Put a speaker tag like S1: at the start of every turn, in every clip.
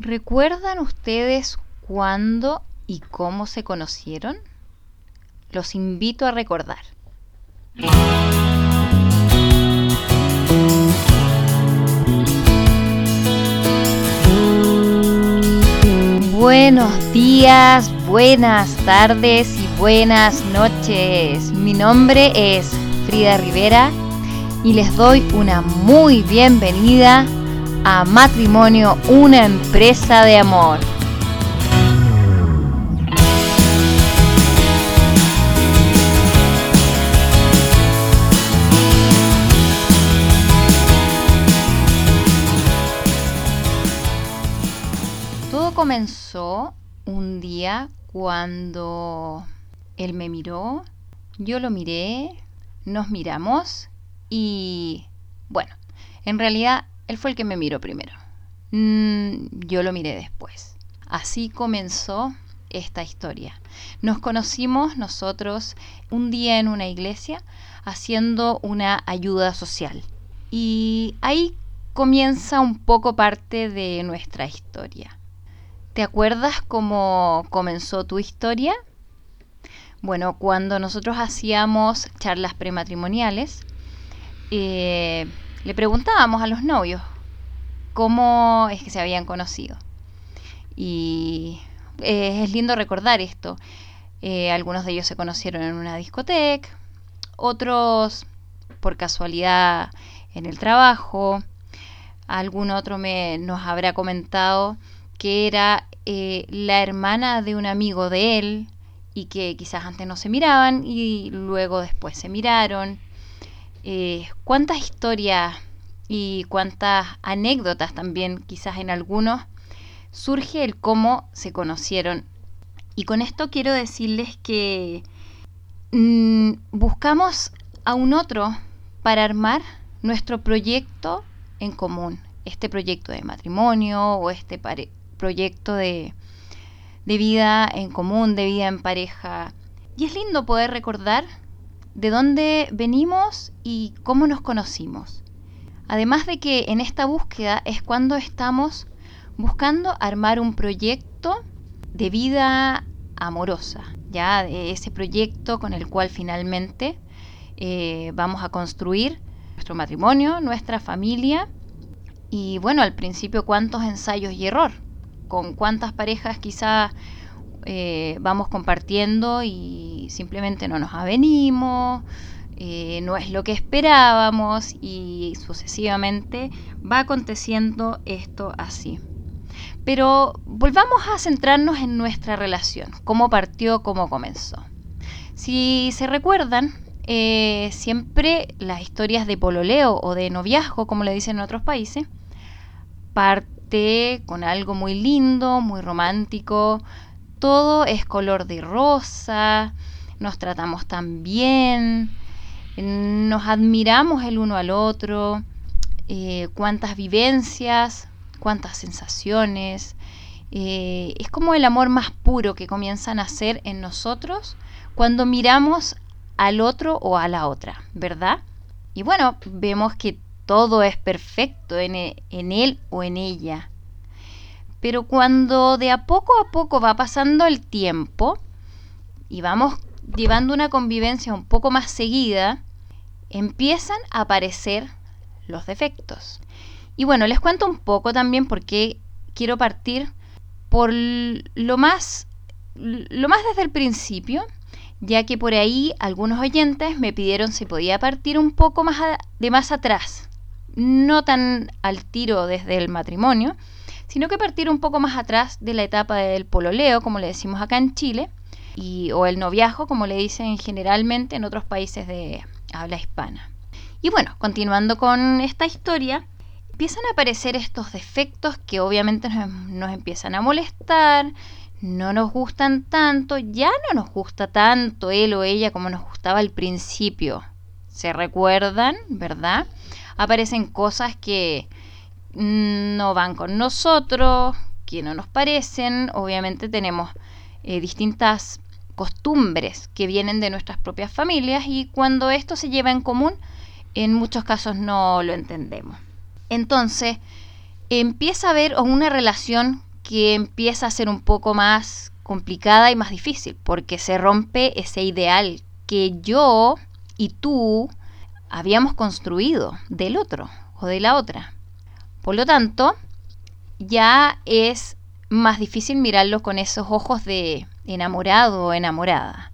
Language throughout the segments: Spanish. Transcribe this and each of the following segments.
S1: ¿Recuerdan ustedes cuándo y cómo se conocieron? Los invito a recordar. Buenos días, buenas tardes y buenas noches. Mi nombre es Frida Rivera y les doy una muy bienvenida a Matrimonio, una empresa de amor. Todo comenzó un día cuando él me miró, yo lo miré, nos miramos y bueno, en realidad él fue el que me miró primero. Mm, yo lo miré después. Así comenzó esta historia. Nos conocimos nosotros un día en una iglesia haciendo una ayuda social. Y ahí comienza un poco parte de nuestra historia. ¿Te acuerdas cómo comenzó tu historia? Bueno, cuando nosotros hacíamos charlas prematrimoniales, eh, le preguntábamos a los novios cómo es que se habían conocido. Y eh, es lindo recordar esto. Eh, algunos de ellos se conocieron en una discoteca, otros por casualidad en el trabajo, algún otro me, nos habrá comentado que era eh, la hermana de un amigo de él y que quizás antes no se miraban y luego después se miraron eh, cuántas historias y cuántas anécdotas también, quizás en algunos, surge el cómo se conocieron. Y con esto quiero decirles que mm, buscamos a un otro para armar nuestro proyecto en común, este proyecto de matrimonio o este proyecto de, de vida en común, de vida en pareja. Y es lindo poder recordar de dónde venimos y cómo nos conocimos. Además de que en esta búsqueda es cuando estamos buscando armar un proyecto de vida amorosa, ya ese proyecto con el cual finalmente eh, vamos a construir nuestro matrimonio, nuestra familia y bueno, al principio cuántos ensayos y error, con cuántas parejas quizá eh, vamos compartiendo y simplemente no nos avenimos, eh, no es lo que esperábamos y sucesivamente va aconteciendo esto así. Pero volvamos a centrarnos en nuestra relación, cómo partió, cómo comenzó. Si se recuerdan, eh, siempre las historias de pololeo o de noviazgo, como le dicen en otros países, parte con algo muy lindo, muy romántico, todo es color de rosa, nos tratamos tan bien, nos admiramos el uno al otro, eh, cuántas vivencias, cuántas sensaciones. Eh, es como el amor más puro que comienza a nacer en nosotros cuando miramos al otro o a la otra, ¿verdad? Y bueno, vemos que todo es perfecto en, e, en él o en ella. Pero cuando de a poco a poco va pasando el tiempo y vamos llevando una convivencia un poco más seguida, empiezan a aparecer los defectos. Y bueno, les cuento un poco también porque quiero partir por lo más lo más desde el principio, ya que por ahí algunos oyentes me pidieron si podía partir un poco más de más atrás, no tan al tiro desde el matrimonio, sino que partir un poco más atrás de la etapa del pololeo, como le decimos acá en Chile, o el noviazgo, como le dicen generalmente en otros países de habla hispana. Y bueno, continuando con esta historia, empiezan a aparecer estos defectos que obviamente nos, nos empiezan a molestar, no nos gustan tanto, ya no nos gusta tanto él o ella como nos gustaba al principio. ¿Se recuerdan, verdad? Aparecen cosas que no van con nosotros, que no nos parecen. Obviamente tenemos eh, distintas costumbres que vienen de nuestras propias familias y cuando esto se lleva en común, en muchos casos no lo entendemos. Entonces, empieza a haber una relación que empieza a ser un poco más complicada y más difícil, porque se rompe ese ideal que yo y tú habíamos construido del otro o de la otra. Por lo tanto, ya es más difícil mirarlo con esos ojos de enamorado o enamorada.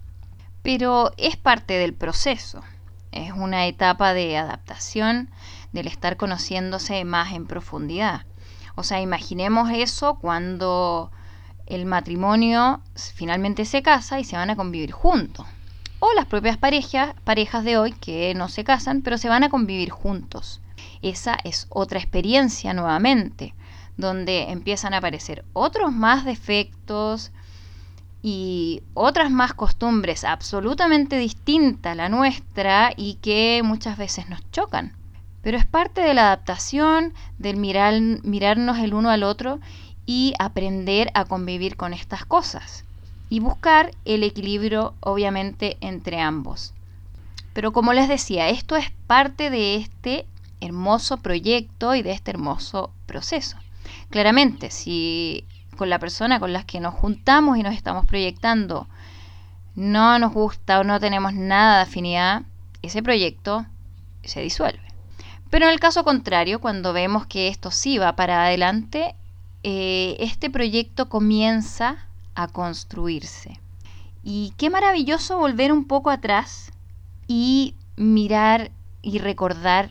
S1: Pero es parte del proceso. Es una etapa de adaptación del estar conociéndose más en profundidad. O sea, imaginemos eso cuando el matrimonio finalmente se casa y se van a convivir juntos. O las propias parejas, parejas de hoy que no se casan, pero se van a convivir juntos. Esa es otra experiencia nuevamente, donde empiezan a aparecer otros más defectos y otras más costumbres absolutamente distintas a la nuestra y que muchas veces nos chocan. Pero es parte de la adaptación, del mirar, mirarnos el uno al otro y aprender a convivir con estas cosas. Y buscar el equilibrio, obviamente, entre ambos. Pero como les decía, esto es parte de este hermoso proyecto y de este hermoso proceso. Claramente, si con la persona con la que nos juntamos y nos estamos proyectando no nos gusta o no tenemos nada de afinidad, ese proyecto se disuelve. Pero en el caso contrario, cuando vemos que esto sí va para adelante, eh, este proyecto comienza a construirse. Y qué maravilloso volver un poco atrás y mirar y recordar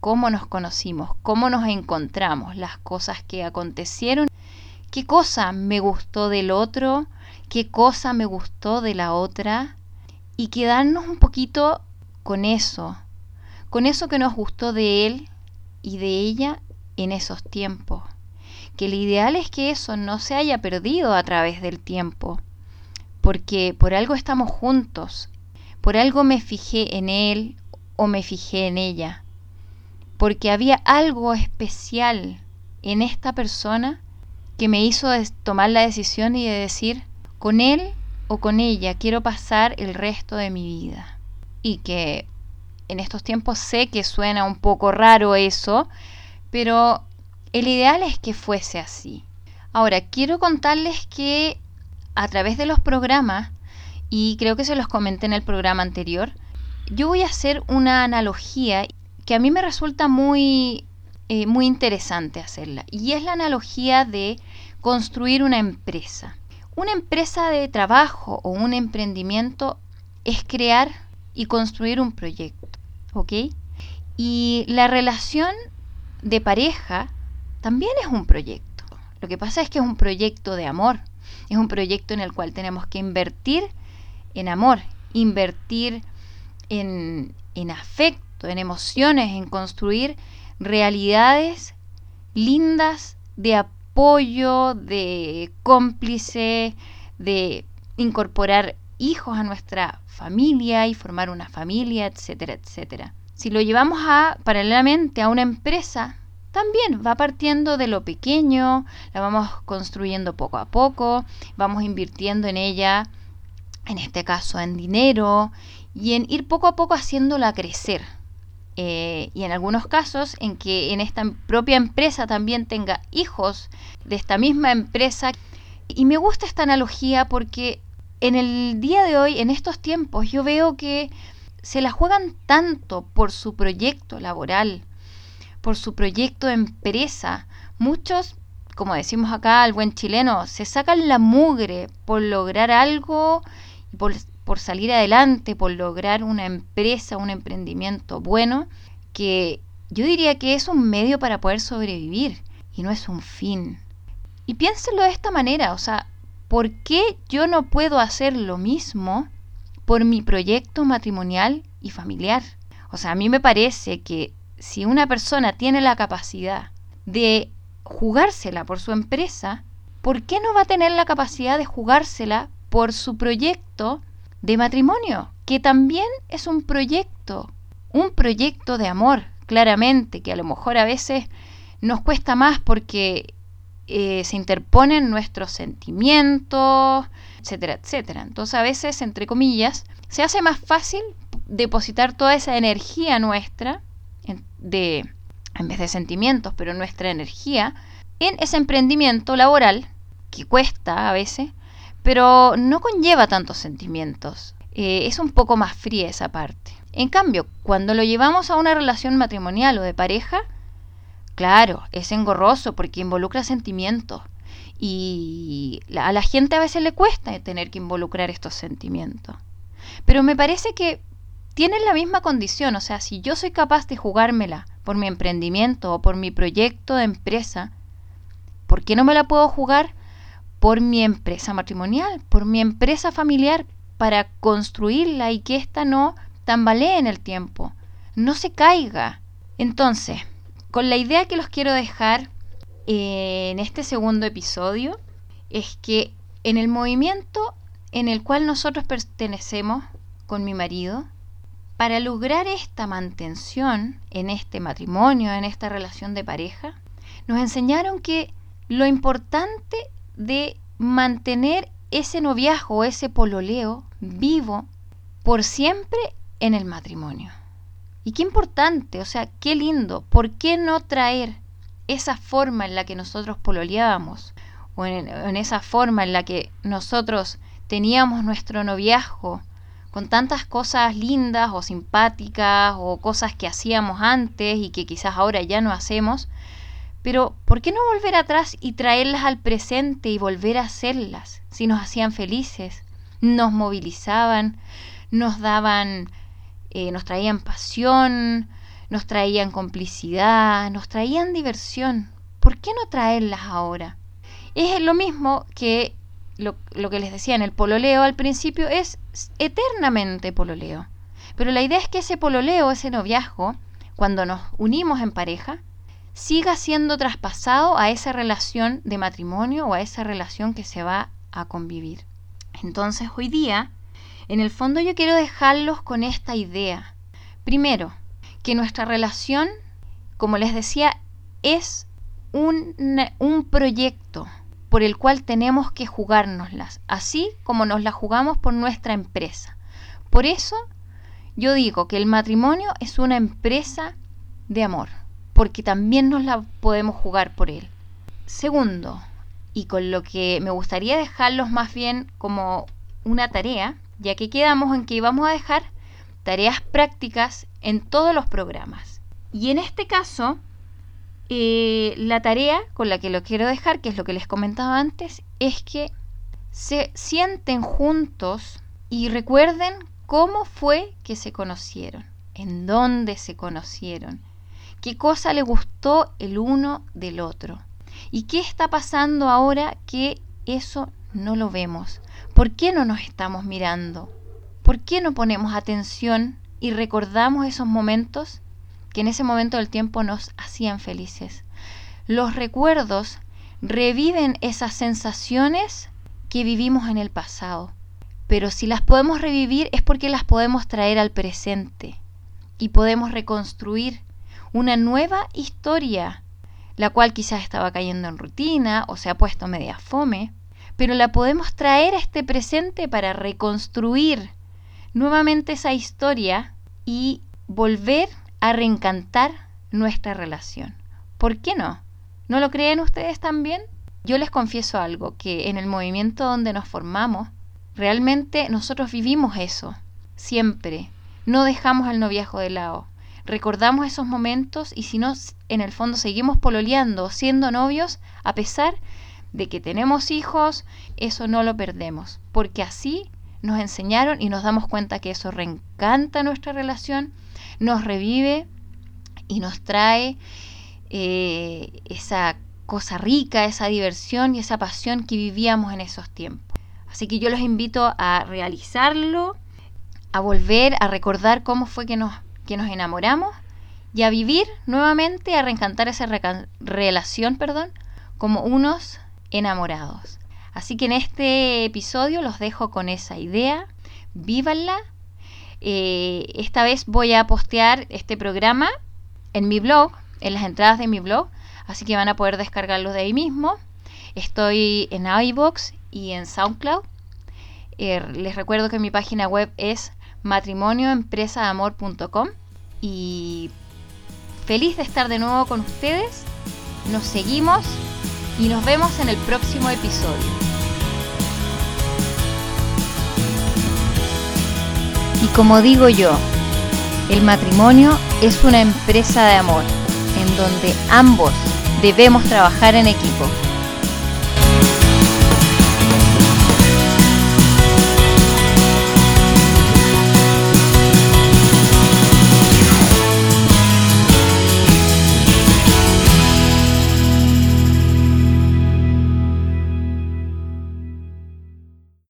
S1: cómo nos conocimos, cómo nos encontramos, las cosas que acontecieron, qué cosa me gustó del otro, qué cosa me gustó de la otra, y quedarnos un poquito con eso, con eso que nos gustó de él y de ella en esos tiempos. Que el ideal es que eso no se haya perdido a través del tiempo, porque por algo estamos juntos, por algo me fijé en él o me fijé en ella porque había algo especial en esta persona que me hizo tomar la decisión y de decir, con él o con ella quiero pasar el resto de mi vida. Y que en estos tiempos sé que suena un poco raro eso, pero el ideal es que fuese así. Ahora, quiero contarles que a través de los programas, y creo que se los comenté en el programa anterior, yo voy a hacer una analogía que a mí me resulta muy, eh, muy interesante hacerla. Y es la analogía de construir una empresa. Una empresa de trabajo o un emprendimiento es crear y construir un proyecto. ¿Ok? Y la relación de pareja también es un proyecto. Lo que pasa es que es un proyecto de amor. Es un proyecto en el cual tenemos que invertir en amor, invertir en, en afecto en emociones, en construir realidades lindas de apoyo, de cómplice, de incorporar hijos a nuestra familia y formar una familia, etcétera, etcétera. Si lo llevamos a paralelamente a una empresa, también va partiendo de lo pequeño, la vamos construyendo poco a poco, vamos invirtiendo en ella, en este caso en dinero, y en ir poco a poco haciéndola crecer, eh, y en algunos casos en que en esta propia empresa también tenga hijos de esta misma empresa. Y me gusta esta analogía porque en el día de hoy, en estos tiempos, yo veo que se la juegan tanto por su proyecto laboral, por su proyecto de empresa. Muchos, como decimos acá al buen chileno, se sacan la mugre por lograr algo y por por salir adelante, por lograr una empresa, un emprendimiento bueno, que yo diría que es un medio para poder sobrevivir y no es un fin. Y piénselo de esta manera, o sea, ¿por qué yo no puedo hacer lo mismo por mi proyecto matrimonial y familiar? O sea, a mí me parece que si una persona tiene la capacidad de jugársela por su empresa, ¿por qué no va a tener la capacidad de jugársela por su proyecto de matrimonio, que también es un proyecto, un proyecto de amor, claramente, que a lo mejor a veces nos cuesta más porque eh, se interponen nuestros sentimientos, etcétera, etcétera. Entonces a veces, entre comillas, se hace más fácil depositar toda esa energía nuestra de en vez de sentimientos, pero nuestra energía en ese emprendimiento laboral que cuesta a veces, pero no conlleva tantos sentimientos. Eh, es un poco más fría esa parte. En cambio, cuando lo llevamos a una relación matrimonial o de pareja, claro, es engorroso porque involucra sentimientos. Y a la gente a veces le cuesta tener que involucrar estos sentimientos. Pero me parece que tienen la misma condición, o sea, si yo soy capaz de jugármela por mi emprendimiento o por mi proyecto de empresa, ¿por qué no me la puedo jugar por mi empresa matrimonial, por mi empresa familiar, para construirla y que ésta no tambalee en el tiempo, no se caiga? Entonces, con la idea que los quiero dejar en este segundo episodio, es que en el movimiento en el cual nosotros pertenecemos con mi marido, para lograr esta mantención en este matrimonio, en esta relación de pareja, nos enseñaron que lo importante de mantener ese noviazgo, ese pololeo vivo por siempre en el matrimonio. Y qué importante, o sea, qué lindo, ¿por qué no traer esa forma en la que nosotros pololeábamos o en, en esa forma en la que nosotros teníamos nuestro noviazgo con tantas cosas lindas o simpáticas o cosas que hacíamos antes y que quizás ahora ya no hacemos, pero ¿por qué no volver atrás y traerlas al presente y volver a hacerlas si nos hacían felices, nos movilizaban, nos daban, eh, nos traían pasión, nos traían complicidad, nos traían diversión? ¿Por qué no traerlas ahora? Es lo mismo que lo, que les decía en el pololeo al principio, es eternamente pololeo. Pero la idea es que ese pololeo, ese noviazgo, cuando nos unimos en pareja, siga siendo traspasado a esa relación de matrimonio o a esa relación que se va a convivir. Entonces hoy día, en el fondo yo quiero dejarlos con esta idea. Primero, que nuestra relación, como les decía, es un, un proyecto, por el cual tenemos que jugárnoslas, así como nos las jugamos por nuestra empresa. Por eso yo digo que el matrimonio es una empresa de amor, porque también nos la podemos jugar por él. Segundo, y con lo que me gustaría dejarlos más bien como una tarea, ya que quedamos en que íbamos a dejar tareas prácticas en todos los programas. Y en este caso, eh, la tarea con la que lo quiero dejar, que es lo que les comentaba antes, es que se sienten juntos y recuerden cómo fue que se conocieron, en dónde se conocieron, qué cosa le gustó el uno del otro y qué está pasando ahora que eso no lo vemos. ¿Por qué no nos estamos mirando? ¿Por qué no ponemos atención y recordamos esos momentos que en ese momento del tiempo nos hacían felices. Los recuerdos reviven esas sensaciones que vivimos en el pasado, pero si las podemos revivir es porque las podemos traer al presente y podemos reconstruir una nueva historia, la cual quizás estaba cayendo en rutina o se ha puesto media fome, pero la podemos traer a este presente para reconstruir nuevamente esa historia y volver a reencantar nuestra relación. ¿Por qué no? ¿No lo creen ustedes también? Yo les confieso algo, que en el movimiento donde nos formamos, realmente nosotros vivimos eso, siempre. No dejamos el noviazgo de lado. Recordamos esos momentos y si no, en el fondo seguimos pololeando, siendo novios, a pesar de que tenemos hijos, eso no lo perdemos, porque así nos enseñaron y nos damos cuenta que eso reencanta nuestra relación nos revive y nos trae eh, esa cosa rica, esa diversión y esa pasión que vivíamos en esos tiempos. Así que yo los invito a realizarlo, a volver a recordar cómo fue que nos, que nos enamoramos y a vivir nuevamente, a reencantar esa relación, perdón, como unos enamorados. Así que en este episodio los dejo con esa idea, vívanla, eh, esta vez voy a postear este programa en mi blog, en las entradas de mi blog, así que van a poder descargarlo de ahí mismo. Estoy en iBox y en SoundCloud. Eh, les recuerdo que mi página web es matrimonioempresaamor.com y feliz de estar de nuevo con ustedes. Nos seguimos y nos vemos en el próximo episodio. Y como digo yo, el matrimonio es una empresa de amor en donde ambos debemos trabajar en equipo.